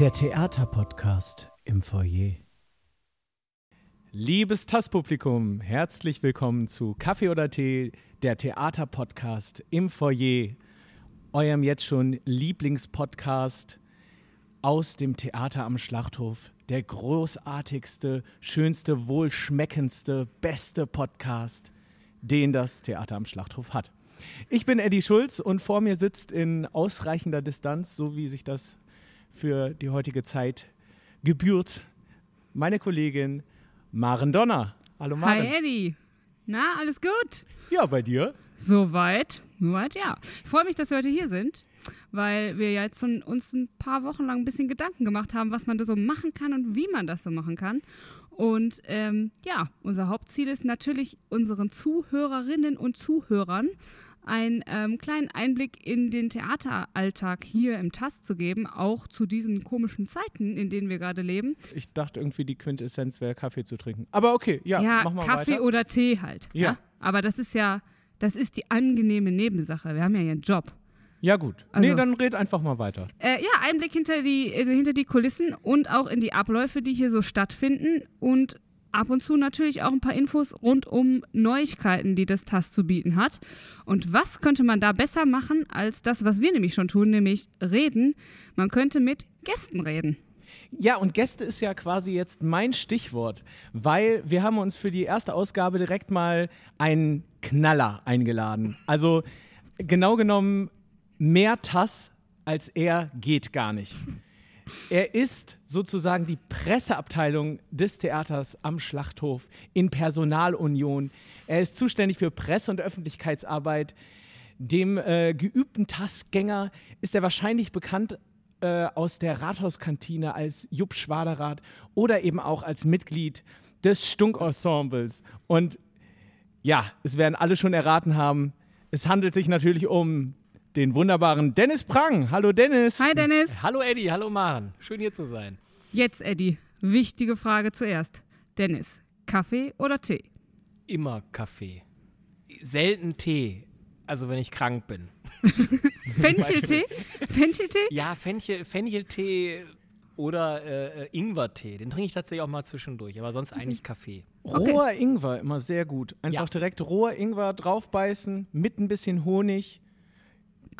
Der Theaterpodcast im Foyer. Liebes TAS-Publikum, herzlich willkommen zu Kaffee oder Tee, der Theaterpodcast im Foyer, eurem jetzt schon Lieblingspodcast aus dem Theater am Schlachthof. Der großartigste, schönste, wohlschmeckendste, beste Podcast, den das Theater am Schlachthof hat. Ich bin Eddie Schulz und vor mir sitzt in ausreichender Distanz, so wie sich das für die heutige Zeit gebührt, meine Kollegin Maren Donner. Hallo Maren. Hi Eddie. Na, alles gut? Ja, bei dir? Soweit, soweit, ja. Ich freue mich, dass wir heute hier sind, weil wir ja jetzt uns ein paar Wochen lang ein bisschen Gedanken gemacht haben, was man da so machen kann und wie man das so machen kann. Und ähm, ja, unser Hauptziel ist natürlich unseren Zuhörerinnen und Zuhörern einen ähm, kleinen Einblick in den Theateralltag hier im TAS zu geben, auch zu diesen komischen Zeiten, in denen wir gerade leben. Ich dachte irgendwie, die Quintessenz wäre Kaffee zu trinken. Aber okay, ja, ja mach mal Kaffee weiter. oder Tee halt. Ja. ja. Aber das ist ja, das ist die angenehme Nebensache. Wir haben ja hier einen Job. Ja, gut. Also, nee, dann red einfach mal weiter. Äh, ja, Einblick hinter die, hinter die Kulissen und auch in die Abläufe, die hier so stattfinden und ab und zu natürlich auch ein paar Infos rund um Neuigkeiten, die das TAS zu bieten hat. Und was könnte man da besser machen als das, was wir nämlich schon tun, nämlich reden? Man könnte mit Gästen reden. Ja, und Gäste ist ja quasi jetzt mein Stichwort, weil wir haben uns für die erste Ausgabe direkt mal einen Knaller eingeladen. Also genau genommen mehr TAS als er geht gar nicht. Er ist sozusagen die Presseabteilung des Theaters am Schlachthof in Personalunion. Er ist zuständig für Presse- und Öffentlichkeitsarbeit. Dem äh, geübten Tassgänger ist er wahrscheinlich bekannt äh, aus der Rathauskantine als Jupp Schwaderath oder eben auch als Mitglied des Stunk-Ensembles. Und ja, es werden alle schon erraten haben, es handelt sich natürlich um den wunderbaren Dennis Prang. Hallo Dennis. Hi Dennis. Hallo Eddie, hallo Maren. Schön hier zu sein. Jetzt Eddie, wichtige Frage zuerst. Dennis, Kaffee oder Tee? Immer Kaffee. Selten Tee. Also wenn ich krank bin. Fencheltee? Fencheltee? Ja, Fenchel, Fencheltee oder äh, Ingwertee. Den trinke ich tatsächlich auch mal zwischendurch, aber sonst eigentlich Kaffee. Roher okay. Ingwer, immer sehr gut. Einfach ja. direkt roher Ingwer draufbeißen, mit ein bisschen Honig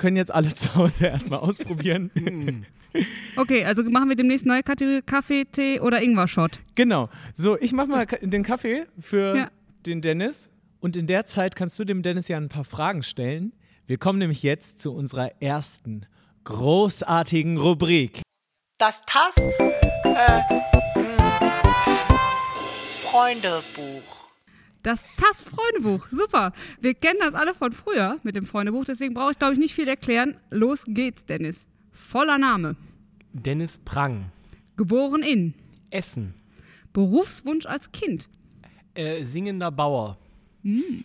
können jetzt alle zu Hause erstmal ausprobieren. Mm. okay, also machen wir demnächst neue Kategorie Kaffee, Tee oder Ingwer-Shot. Genau. So, ich mach mal den Kaffee für ja. den Dennis. Und in der Zeit kannst du dem Dennis ja ein paar Fragen stellen. Wir kommen nämlich jetzt zu unserer ersten großartigen Rubrik. Das TAS äh, Freundebuch. Das TAS-Freundebuch, super. Wir kennen das alle von früher mit dem Freundebuch, deswegen brauche ich, glaube ich, nicht viel erklären. Los geht's, Dennis. Voller Name. Dennis Prang. Geboren in. Essen. Berufswunsch als Kind. Äh, singender Bauer. Hm.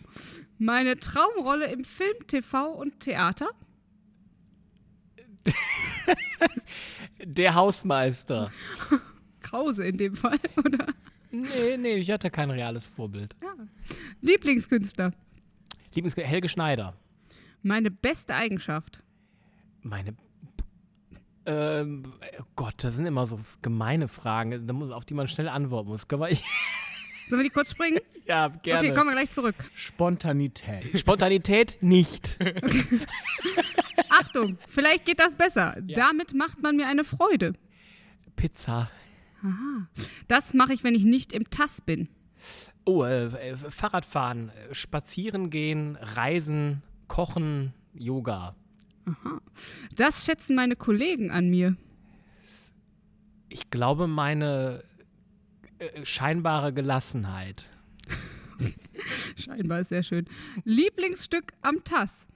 Meine Traumrolle im Film, TV und Theater. Der Hausmeister. Krause in dem Fall, oder? Nee, nee, ich hatte kein reales Vorbild. Ja. Lieblingskünstler. Lieblingskünstler Helge Schneider. Meine beste Eigenschaft. Meine. Ähm, oh Gott, das sind immer so gemeine Fragen, auf die man schnell antworten muss. Können wir Sollen wir die kurz springen? ja, gerne. Okay, kommen wir gleich zurück. Spontanität. Spontanität nicht. Okay. Achtung, vielleicht geht das besser. Ja. Damit macht man mir eine Freude. Pizza. Aha. Das mache ich, wenn ich nicht im TAS bin. Oh, äh, äh, Fahrradfahren, spazieren gehen, reisen, kochen, Yoga. Aha. Das schätzen meine Kollegen an mir. Ich glaube, meine äh, scheinbare Gelassenheit. Scheinbar ist sehr schön. Lieblingsstück am TAS.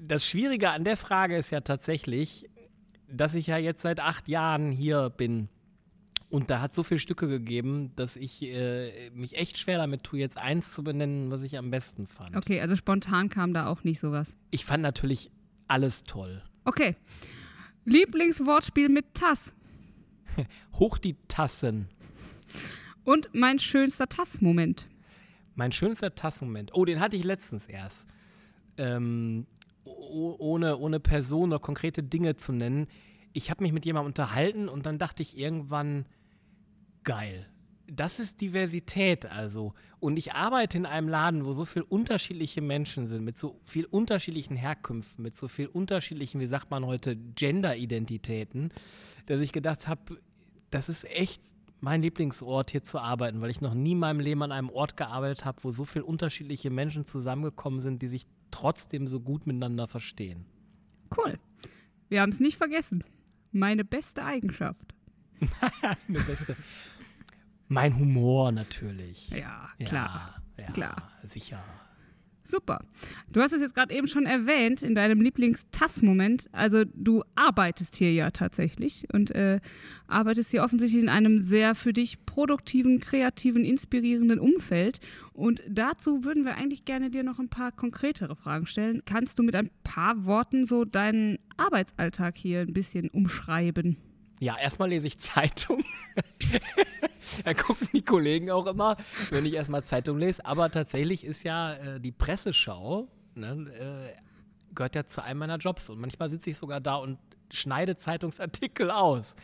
Das Schwierige an der Frage ist ja tatsächlich, dass ich ja jetzt seit acht Jahren hier bin und da hat so viele Stücke gegeben, dass ich äh, mich echt schwer damit tue, jetzt eins zu benennen, was ich am besten fand. Okay, also spontan kam da auch nicht sowas. Ich fand natürlich alles toll. Okay. Lieblingswortspiel mit Tass. Hoch die Tassen. Und mein schönster Tass-Moment. Mein schönster Tass-Moment. Oh, den hatte ich letztens erst. Ähm, ohne, ohne Person oder konkrete Dinge zu nennen ich habe mich mit jemandem unterhalten und dann dachte ich irgendwann, geil. Das ist Diversität also. Und ich arbeite in einem Laden, wo so viele unterschiedliche Menschen sind, mit so viel unterschiedlichen Herkünften, mit so viel unterschiedlichen, wie sagt man heute, Gender-Identitäten, dass ich gedacht habe, das ist echt mein Lieblingsort hier zu arbeiten, weil ich noch nie in meinem Leben an einem Ort gearbeitet habe, wo so viele unterschiedliche Menschen zusammengekommen sind, die sich trotzdem so gut miteinander verstehen. Cool. Wir haben es nicht vergessen. Meine beste Eigenschaft. Eine beste. Mein Humor natürlich. Ja, klar. Ja, ja, klar. Sicher. Super. Du hast es jetzt gerade eben schon erwähnt in deinem Lieblings-Tass-Moment. Also du arbeitest hier ja tatsächlich und äh, arbeitest hier offensichtlich in einem sehr für dich produktiven, kreativen, inspirierenden Umfeld. Und dazu würden wir eigentlich gerne dir noch ein paar konkretere Fragen stellen. Kannst du mit ein paar Worten so deinen Arbeitsalltag hier ein bisschen umschreiben? Ja, erstmal lese ich Zeitung. da gucken die Kollegen auch immer, wenn ich erstmal Zeitung lese. Aber tatsächlich ist ja äh, die Presseschau, ne, äh, gehört ja zu einem meiner Jobs. Und manchmal sitze ich sogar da und schneide Zeitungsartikel aus.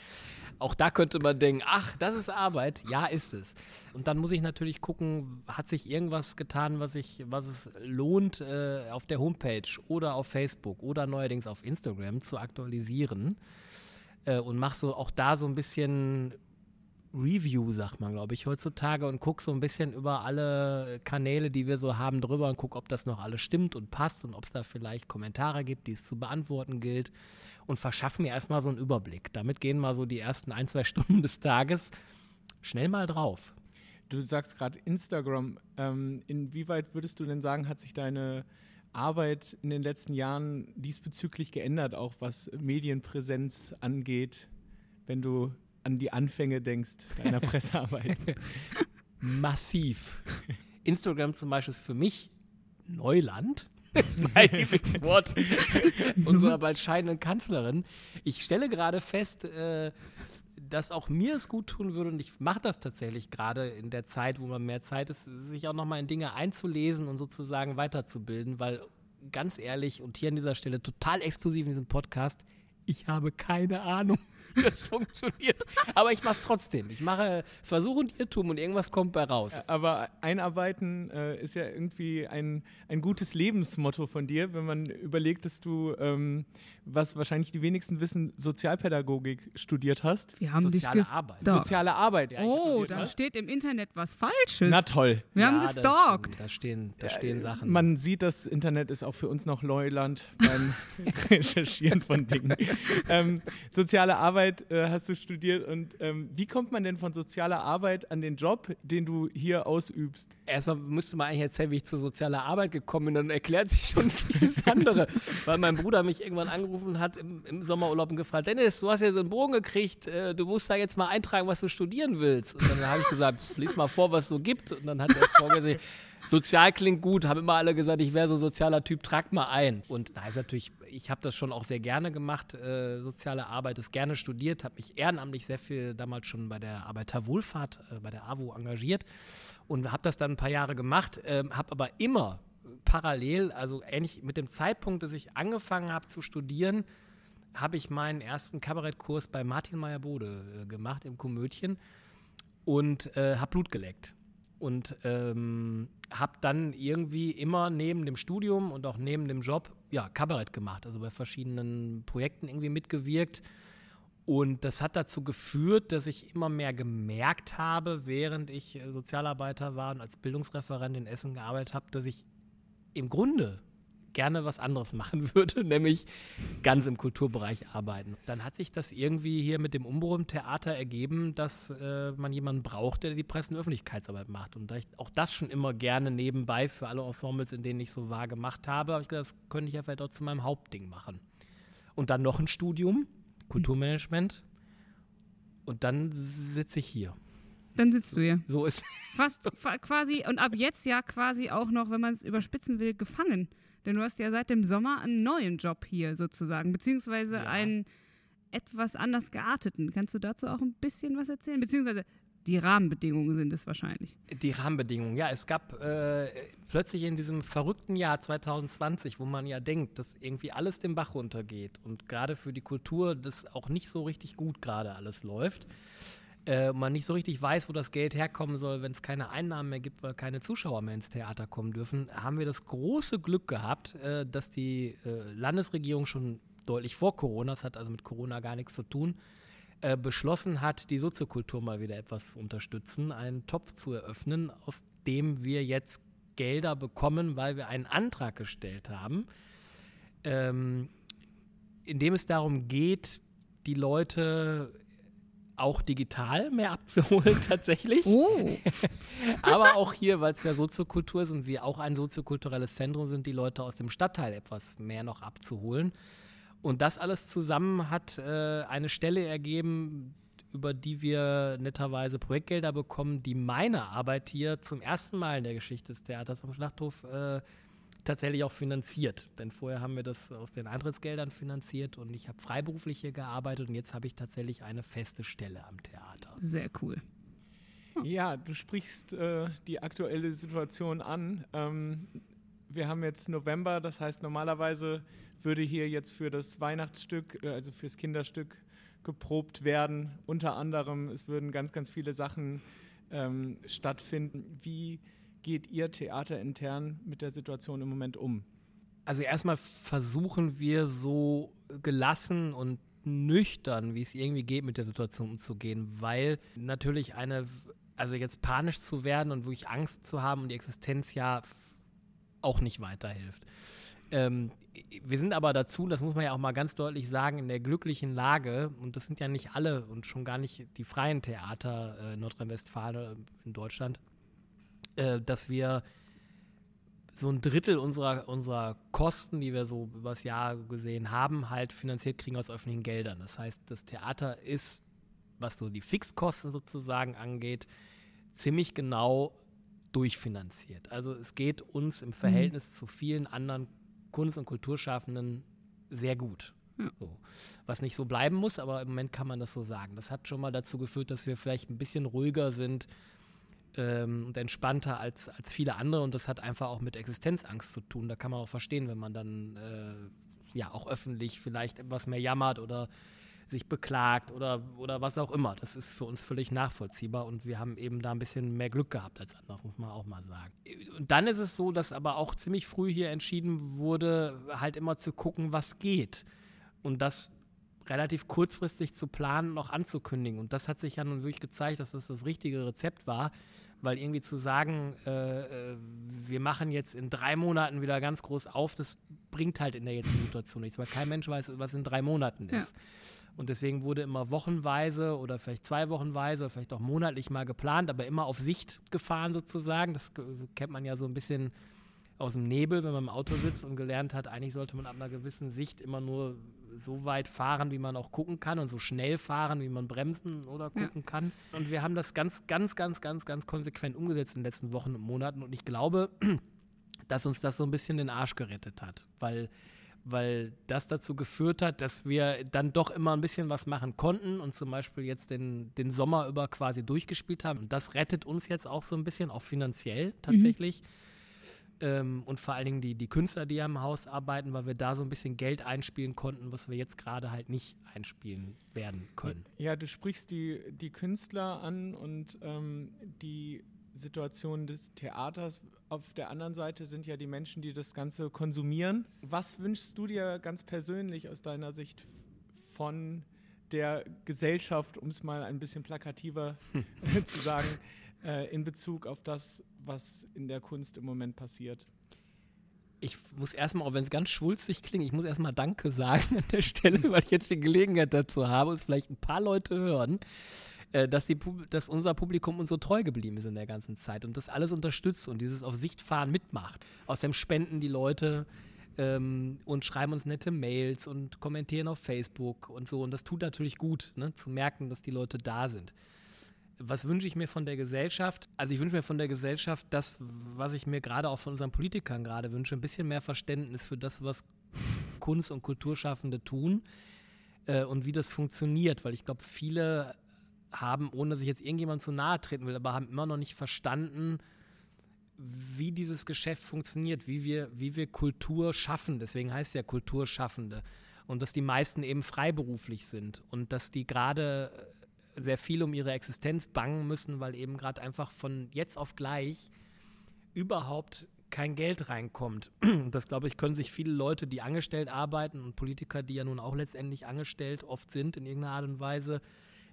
Auch da könnte man denken, ach, das ist Arbeit. Ja, ist es. Und dann muss ich natürlich gucken, hat sich irgendwas getan, was, ich, was es lohnt, äh, auf der Homepage oder auf Facebook oder neuerdings auf Instagram zu aktualisieren äh, und mache so auch da so ein bisschen Review, sagt man, glaube ich, heutzutage und gucke so ein bisschen über alle Kanäle, die wir so haben, drüber und gucke, ob das noch alles stimmt und passt und ob es da vielleicht Kommentare gibt, die es zu beantworten gilt und verschaffe mir erstmal so einen Überblick. Damit gehen mal so die ersten ein, zwei Stunden des Tages schnell mal drauf. Du sagst gerade Instagram. Ähm, inwieweit würdest du denn sagen, hat sich deine Arbeit in den letzten Jahren diesbezüglich geändert, auch was Medienpräsenz angeht, wenn du an die Anfänge denkst deiner Pressearbeit? Massiv. Instagram zum Beispiel ist für mich Neuland. mein Lieblingswort unserer bald scheidenden Kanzlerin. Ich stelle gerade fest, äh, dass auch mir es gut tun würde, und ich mache das tatsächlich gerade in der Zeit, wo man mehr Zeit ist, sich auch nochmal in Dinge einzulesen und sozusagen weiterzubilden, weil ganz ehrlich und hier an dieser Stelle total exklusiv in diesem Podcast, ich habe keine Ahnung wie das funktioniert. Aber ich mache es trotzdem. Ich mache Versuch und Irrtum und irgendwas kommt bei raus. Aber einarbeiten äh, ist ja irgendwie ein, ein gutes Lebensmotto von dir, wenn man überlegt, dass du, ähm, was wahrscheinlich die wenigsten wissen, Sozialpädagogik studiert hast. Wir haben Soziale dich Arbeit. Soziale Arbeit. ja, Oh, da hast. steht im Internet was Falsches. Na toll. Wir haben Ja, das gestalkt. Da stehen, da stehen Sachen. Man sieht, das Internet ist auch für uns noch Neuland beim Recherchieren von Dingen. ähm, soziale Arbeit äh, hast du studiert und ähm, wie kommt man denn von sozialer Arbeit an den Job, den du hier ausübst? Erstmal müsste man eigentlich erzählen, wie ich zur sozialen Arbeit gekommen bin, dann erklärt sich schon vieles andere. Weil mein Bruder mich irgendwann angerufen hat im, im Sommerurlaub und gefragt, Dennis, du hast ja so einen Bogen gekriegt, äh, du musst da jetzt mal eintragen, was du studieren willst. Und dann habe ich gesagt, lies mal vor, was es so gibt. Und dann hat er vorgesehen, sozial klingt gut, haben immer alle gesagt, ich wäre so ein sozialer Typ, trag mal ein. Und da ist natürlich, ich habe das schon auch sehr gerne gemacht, äh, soziale Arbeit, ist gerne studiert, habe mich ehrenamtlich sehr viel damals schon bei der Arbeiterwohlfahrt, äh, bei der AWO engagiert und habe das dann ein paar Jahre gemacht, ähm, habe aber immer parallel, also ähnlich mit dem Zeitpunkt, dass ich angefangen habe zu studieren, habe ich meinen ersten Kabarettkurs bei Martin Meyer-Bode äh, gemacht im Komödien und äh, habe Blut geleckt. Und ähm, habe dann irgendwie immer neben dem Studium und auch neben dem Job ja, Kabarett gemacht, also bei verschiedenen Projekten irgendwie mitgewirkt. Und das hat dazu geführt, dass ich immer mehr gemerkt habe, während ich äh, Sozialarbeiter war und als Bildungsreferent in Essen gearbeitet habe, dass ich im Grunde gerne was anderes machen würde, nämlich ganz im Kulturbereich arbeiten. Dann hat sich das irgendwie hier mit dem Umbruch im Theater ergeben, dass äh, man jemanden braucht, der die Presse- und Öffentlichkeitsarbeit macht. Und da ich auch das schon immer gerne nebenbei für alle Ensembles, in denen ich so war, gemacht habe, habe ich gedacht, das könnte ich ja vielleicht auch zu meinem Hauptding machen. Und dann noch ein Studium, Kulturmanagement. Und dann sitze ich hier. Dann sitzt du hier. So ist Fast fa- quasi und ab jetzt ja quasi auch noch, wenn man es überspitzen will, gefangen. Denn du hast ja seit dem Sommer einen neuen Job hier sozusagen, beziehungsweise Ja. einen etwas anders gearteten. Kannst du dazu auch ein bisschen was erzählen? Beziehungsweise die Rahmenbedingungen sind es wahrscheinlich. Die Rahmenbedingungen, ja, es gab äh, plötzlich in diesem verrückten Jahr 2020, wo man ja denkt, dass irgendwie alles den Bach runtergeht und gerade für die Kultur das auch nicht so richtig gut gerade alles läuft, äh, man nicht so richtig weiß, wo das Geld herkommen soll, wenn es keine Einnahmen mehr gibt, weil keine Zuschauer mehr ins Theater kommen dürfen, haben wir das große Glück gehabt, äh, dass die äh, Landesregierung schon deutlich vor Corona, das hat also mit Corona gar nichts zu tun, äh, beschlossen hat, die Soziokultur mal wieder etwas zu unterstützen, einen Topf zu eröffnen, aus dem wir jetzt Gelder bekommen, weil wir einen Antrag gestellt haben, ähm, in dem es darum geht, die Leute auch digital mehr abzuholen tatsächlich. Oh, Aber auch hier, weil es ja Soziokultur ist und wir auch ein soziokulturelles Zentrum sind, die Leute aus dem Stadtteil etwas mehr noch abzuholen. Und das alles zusammen hat äh, eine Stelle ergeben, über die wir netterweise Projektgelder bekommen, die meine Arbeit hier zum ersten Mal in der Geschichte des Theaters am Schlachthof äh, tatsächlich auch finanziert. Denn vorher haben wir das aus den Eintrittsgeldern finanziert und ich habe freiberuflich hier gearbeitet und jetzt habe ich tatsächlich eine feste Stelle am Theater. sehr cool. Ja, du sprichst äh, die aktuelle Situation an. Ähm, wir haben jetzt November, das heißt normalerweise würde hier jetzt für das Weihnachtsstück, äh, also fürs Kinderstück geprobt werden. Unter anderem, es würden ganz, ganz viele Sachen ähm, stattfinden. Wie geht ihr Theater intern mit der Situation im Moment um? Also erstmal versuchen wir so gelassen und nüchtern, wie es irgendwie geht, mit der Situation umzugehen, weil natürlich eine, also jetzt panisch zu werden und wirklich Angst zu haben und die Existenz ja auch nicht weiterhilft. Ähm, wir sind aber dazu, das muss man ja auch mal ganz deutlich sagen, in der glücklichen Lage, und das sind ja nicht alle und schon gar nicht die freien Theater äh, Nordrhein-Westfalen oder in Deutschland, äh, dass wir so ein Drittel unserer, unserer Kosten, die wir so übers Jahr gesehen haben, halt finanziert kriegen aus öffentlichen Geldern. Das heißt, das Theater ist, was so die Fixkosten sozusagen angeht, ziemlich genau durchfinanziert. Also es geht uns im Verhältnis zu vielen anderen Kunst- und Kulturschaffenden sehr gut. Ja. So. Was nicht so bleiben muss, aber im Moment kann man das so sagen. Das hat schon mal dazu geführt, dass wir vielleicht ein bisschen ruhiger sind, ähm, und entspannter als, als viele andere und das hat einfach auch mit Existenzangst zu tun. Da kann man auch verstehen, wenn man dann äh, ja auch öffentlich vielleicht etwas mehr jammert oder sich beklagt oder, oder was auch immer. Das ist für uns völlig nachvollziehbar und wir haben eben da ein bisschen mehr Glück gehabt als andere, muss man auch mal sagen. Und dann ist es so, dass aber auch ziemlich früh hier entschieden wurde, halt immer zu gucken, was geht. Und das relativ kurzfristig zu planen auch anzukündigen. Und das hat sich ja nun wirklich gezeigt, dass das das richtige Rezept war, weil irgendwie zu sagen, äh, äh, wir machen jetzt in drei Monaten wieder ganz groß auf, das bringt halt in der jetzigen Situation nichts, weil kein Mensch weiß, was in drei Monaten Ja. ist. Und deswegen wurde immer wochenweise oder vielleicht zwei Wochenweise oder vielleicht auch monatlich mal geplant, aber immer auf Sicht gefahren sozusagen. Das kennt man ja so ein bisschen aus dem Nebel, wenn man im Auto sitzt und gelernt hat, eigentlich sollte man ab einer gewissen Sicht immer nur so weit fahren, wie man auch gucken kann und so schnell fahren, wie man bremsen oder Ja. gucken kann. Und wir haben das ganz, ganz, ganz, ganz, ganz konsequent umgesetzt in den letzten Wochen und Monaten. Und ich glaube, dass uns das so ein bisschen den Arsch gerettet hat, weil weil das dazu geführt hat, dass wir dann doch immer ein bisschen was machen konnten und zum Beispiel jetzt den, den Sommer über quasi durchgespielt haben. Und das rettet uns jetzt auch so ein bisschen, auch finanziell tatsächlich. Ähm, und vor allen Dingen die, die Künstler, die am Haus arbeiten, weil wir da so ein bisschen Geld einspielen konnten, was wir jetzt gerade halt nicht einspielen werden können. Ja, du sprichst die, die Künstler an und ähm, die Situation des Theaters. Auf der anderen Seite sind ja die Menschen, die das Ganze konsumieren. Was wünschst du dir ganz persönlich aus deiner Sicht von der Gesellschaft, um es mal ein bisschen plakativer zu sagen, äh, in Bezug auf das, was in der Kunst im Moment passiert? Ich muss erstmal, auch wenn es ganz schwulzig klingt, ich muss erstmal Danke sagen an der Stelle, weil ich jetzt die Gelegenheit dazu habe und vielleicht ein paar Leute hören, äh, dass, die, dass unser Publikum uns so treu geblieben ist in der ganzen Zeit und das alles unterstützt und dieses auf Sicht fahren mitmacht. Außerdem spenden die Leute ähm, und schreiben uns nette Mails und kommentieren auf Facebook und so. Und das tut natürlich gut, ne, zu merken, dass die Leute da sind. Was wünsche ich mir von der Gesellschaft? Also ich wünsche mir von der Gesellschaft das, was ich mir gerade auch von unseren Politikern gerade wünsche, ein bisschen mehr Verständnis für das, was Kunst- und Kulturschaffende tun äh, und wie das funktioniert, weil ich glaube, viele haben, ohne dass ich jetzt irgendjemand zu nahe treten will, aber haben immer noch nicht verstanden, wie dieses Geschäft funktioniert, wie wir, wie wir Kultur schaffen. Deswegen heißt es ja Kulturschaffende. Und dass die meisten eben freiberuflich sind und dass die gerade sehr viel um ihre Existenz bangen müssen, weil eben gerade einfach von jetzt auf gleich überhaupt kein Geld reinkommt. Das, glaube ich, können sich viele Leute, die angestellt arbeiten und Politiker, die ja nun auch letztendlich angestellt oft sind in irgendeiner Art und Weise,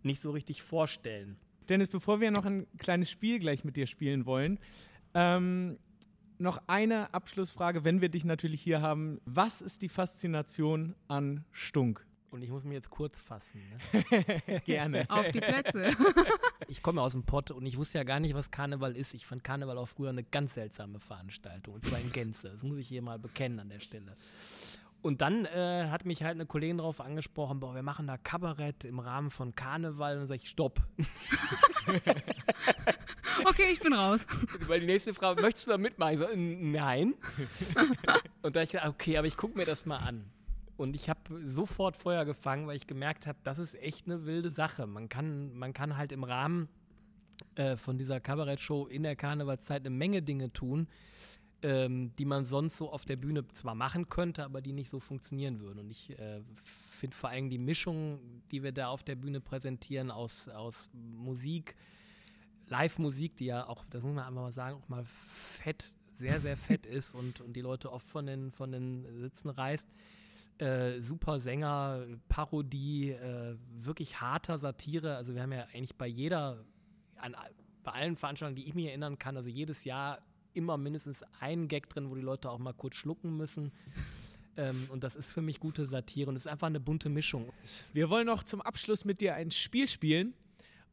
nicht so richtig vorstellen. Dennis, bevor wir noch ein kleines Spiel gleich mit dir spielen wollen, ähm, noch eine Abschlussfrage, wenn wir dich natürlich hier haben. Was ist die Faszination an Stunk? Und ich muss mich jetzt kurz fassen. Ne? Gerne. Auf die Plätze. Ich komme aus dem Pott und ich wusste ja gar nicht, was Karneval ist. Ich fand Karneval auch früher eine ganz seltsame Veranstaltung. Und zwar in Gänze. Das muss ich hier mal bekennen an der Stelle. Und dann äh, hat mich halt eine Kollegin darauf angesprochen, boah, wir machen da Kabarett im Rahmen von Karneval. Und dann sage ich, stopp. Okay, ich bin raus. Weil die nächste Frage, möchtest du da mitmachen? Ich so, "N- nein. und da ich gedacht, okay, aber ich gucke mir das mal an. Und ich habe sofort Feuer gefangen, weil ich gemerkt habe, das ist echt eine wilde Sache. Man kann, man kann halt im Rahmen äh, von dieser Kabarettshow in der Karnevalszeit eine Menge Dinge tun, ähm, die man sonst so auf der Bühne zwar machen könnte, aber die nicht so funktionieren würden. Und ich äh, finde vor allem die Mischung, die wir da auf der Bühne präsentieren, aus, aus Musik, Live-Musik, die ja auch, das muss man einfach mal sagen, auch mal fett, sehr, sehr fett ist und, und die Leute oft von den, von den Sitzen reißt. Äh, super Sänger, Parodie, äh, wirklich harter Satire. Also wir haben ja eigentlich bei jeder, an, bei allen Veranstaltungen, die ich mir erinnern kann, also jedes Jahr immer mindestens einen Gag drin, wo die Leute auch mal kurz schlucken müssen. Ähm, und das ist für mich gute Satire und es ist einfach eine bunte Mischung. Wir wollen noch zum Abschluss mit dir ein Spiel spielen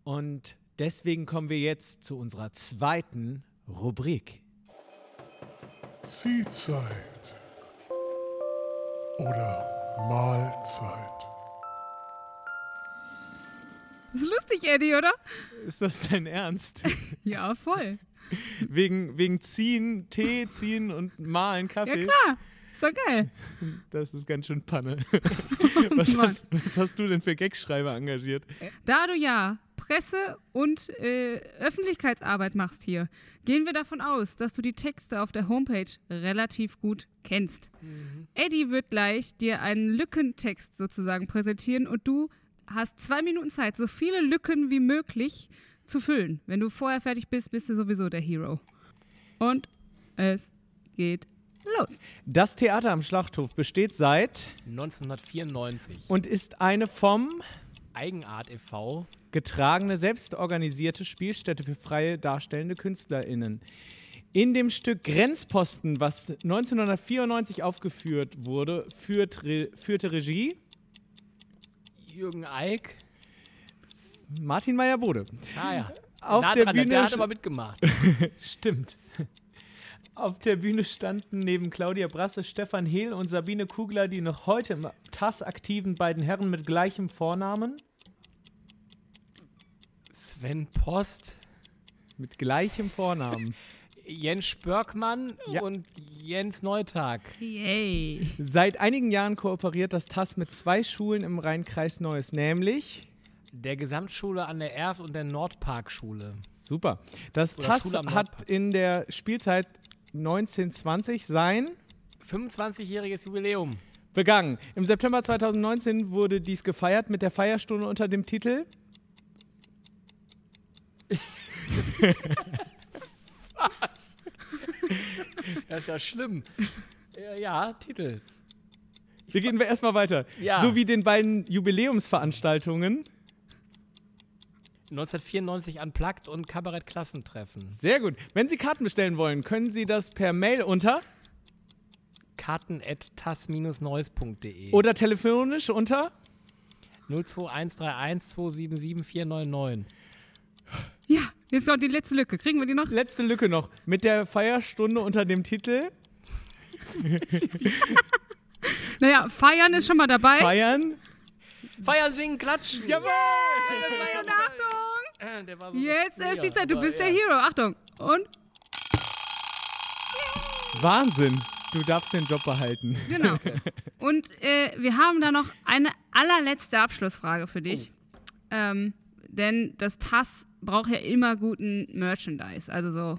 und deswegen kommen wir jetzt zu unserer zweiten Rubrik. Ziehzeit oder Mahlzeit. Ist lustig, Eddie, oder? Ist das dein Ernst? Ja, voll. wegen, wegen Ziehen, Tee ziehen und Mahlen Ja, Kaffee? klar. Ist doch geil. Das ist ganz schön Panne. was, hast, was hast du denn für Gagschreiber engagiert? Da du ja Presse- und äh, Öffentlichkeitsarbeit machst hier, gehen wir davon aus, dass du die Texte auf der Homepage relativ gut kennst. Eddie wird gleich dir einen Lückentext sozusagen präsentieren und du hast zwei Minuten Zeit, so viele Lücken wie möglich zu füllen. Wenn du vorher fertig bist, bist du sowieso der Hero. Und es geht los. Das Theater am Schlachthof besteht seit 1994. und ist eine vom Eigenart e.V. getragene, selbstorganisierte Spielstätte für freie darstellende KünstlerInnen. In dem Stück Grenzposten, was 1994 aufgeführt wurde, führt Re führte Regie Jürgen Eick. Martin Meyer-Bode. Ah ja. Auf nah der dran, Bühne der hat aber mitgemacht. Stimmt. Auf der Bühne standen neben Claudia Brasse Stefan Hehl und Sabine Kugler die noch heute im TAS aktiven beiden Herren mit gleichem Vornamen. Sven Post, Mit gleichem Vornamen. Jens Spörkmann Ja. und Jens Neutag. Yay. Seit einigen Jahren kooperiert das TAS mit zwei Schulen im Rheinkreis Neues, nämlich Der Gesamtschule an der Erft und der Nordparkschule. Super. Das Oder TAS hat in der Spielzeit 1920 sein 25-jähriges Jubiläum. begangen. Im September 2019 wurde dies gefeiert mit der Feierstunde unter dem Titel Das ist ja schlimm. Ja, ja Titel. Wir gehen wir erstmal weiter. Ja. So wie den beiden Jubiläumsveranstaltungen. 1994 Unplugged und Kabarett-Klassentreffen. Sehr gut. Wenn Sie Karten bestellen wollen, können Sie das per Mail unter Karten at tas-neues.de oder telefonisch unter 02131 277 499. Ja, jetzt noch die letzte Lücke. Kriegen wir die noch? letzte Lücke noch mit der Feierstunde unter dem Titel Naja, feiern ist schon mal dabei. Feiern. Feiern, singen, klatschen. Jawohl! Und Äh, der war so Jetzt ist die Zeit. Du bist der Hero. Achtung. Und Wahnsinn. Du darfst den Job behalten. genau. Und äh, wir haben da noch eine allerletzte Abschlussfrage für dich. Ähm, denn das TAS braucht ja immer guten Merchandise. Also so,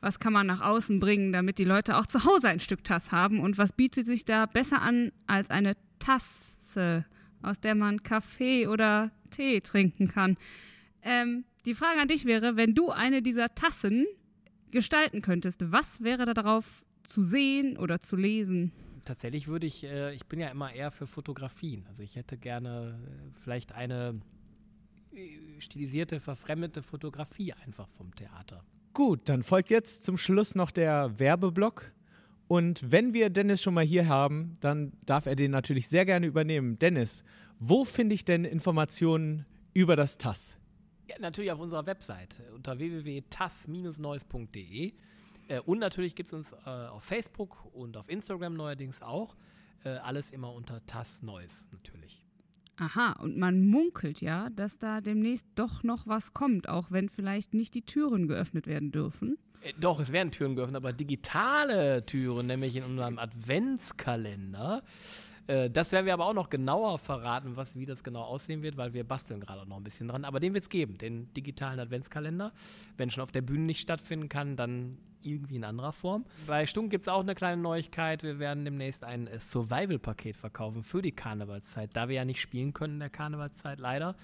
was kann man nach außen bringen, damit die Leute auch zu Hause ein Stück TAS haben? Und was bietet sich da besser an als eine Tasse, aus der man Kaffee oder Tee trinken kann? Ähm, die Frage an dich wäre, wenn du eine dieser Tassen gestalten könntest, was wäre da drauf zu sehen oder zu lesen? Tatsächlich würde ich, äh, ich bin ja immer eher für Fotografien. Also ich hätte gerne äh, vielleicht eine äh, stilisierte, verfremdete Fotografie einfach vom Theater. Gut, dann folgt jetzt zum Schluss noch der Werbeblock. Und wenn wir Dennis schon mal hier haben, dann darf er den natürlich sehr gerne übernehmen. Dennis, wo finde ich denn Informationen über das TAS? Ja, natürlich auf unserer Website äh, unter www.tas-neues.de. Äh, und natürlich gibt es uns äh, auf Facebook und auf Instagram neuerdings auch. Äh, alles immer unter TAS Neues natürlich. Aha, und man munkelt ja, dass da demnächst doch noch was kommt, auch wenn vielleicht nicht die Türen geöffnet werden dürfen. Äh, doch, es werden Türen geöffnet, aber digitale Türen, nämlich in unserem Adventskalender. Äh, das werden wir aber auch noch genauer verraten, was, wie das genau aussehen wird, weil wir basteln gerade noch ein bisschen dran. Aber den wird es geben, den digitalen Adventskalender. Wenn schon auf der Bühne nicht stattfinden kann, dann irgendwie in anderer Form. Bei Stunk gibt es auch eine kleine Neuigkeit. Wir werden demnächst ein äh, Survival-Paket verkaufen für die Karnevalszeit, da wir ja nicht spielen können in der Karnevalszeit, leider.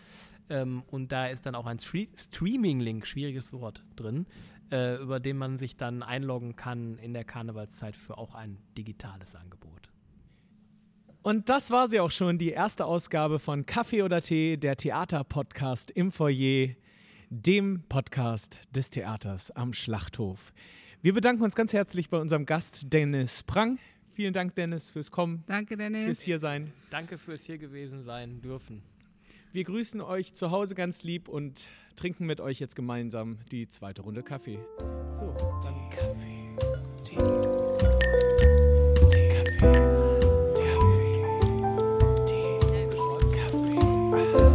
Ähm, und da ist dann auch ein Stre Streaming-Link, schwieriges Wort, drin, äh, über den man sich dann einloggen kann in der Karnevalszeit für auch ein digitales Angebot. Und das war sie auch schon, die erste Ausgabe von Kaffee oder Tee, der Theaterpodcast im Foyer, dem Podcast des Theaters am Schlachthof. Wir bedanken uns ganz herzlich bei unserem Gast Dennis Prang. Vielen Dank, Dennis, fürs Kommen, Danke, Dennis. fürs Hiersein. Danke fürs hier gewesen sein dürfen. Wir grüßen euch zu Hause ganz lieb und trinken mit euch jetzt gemeinsam die zweite Runde Kaffee. So, dann Kaffee, Tee, Tee, Kaffee, Kaffee, Kaffee,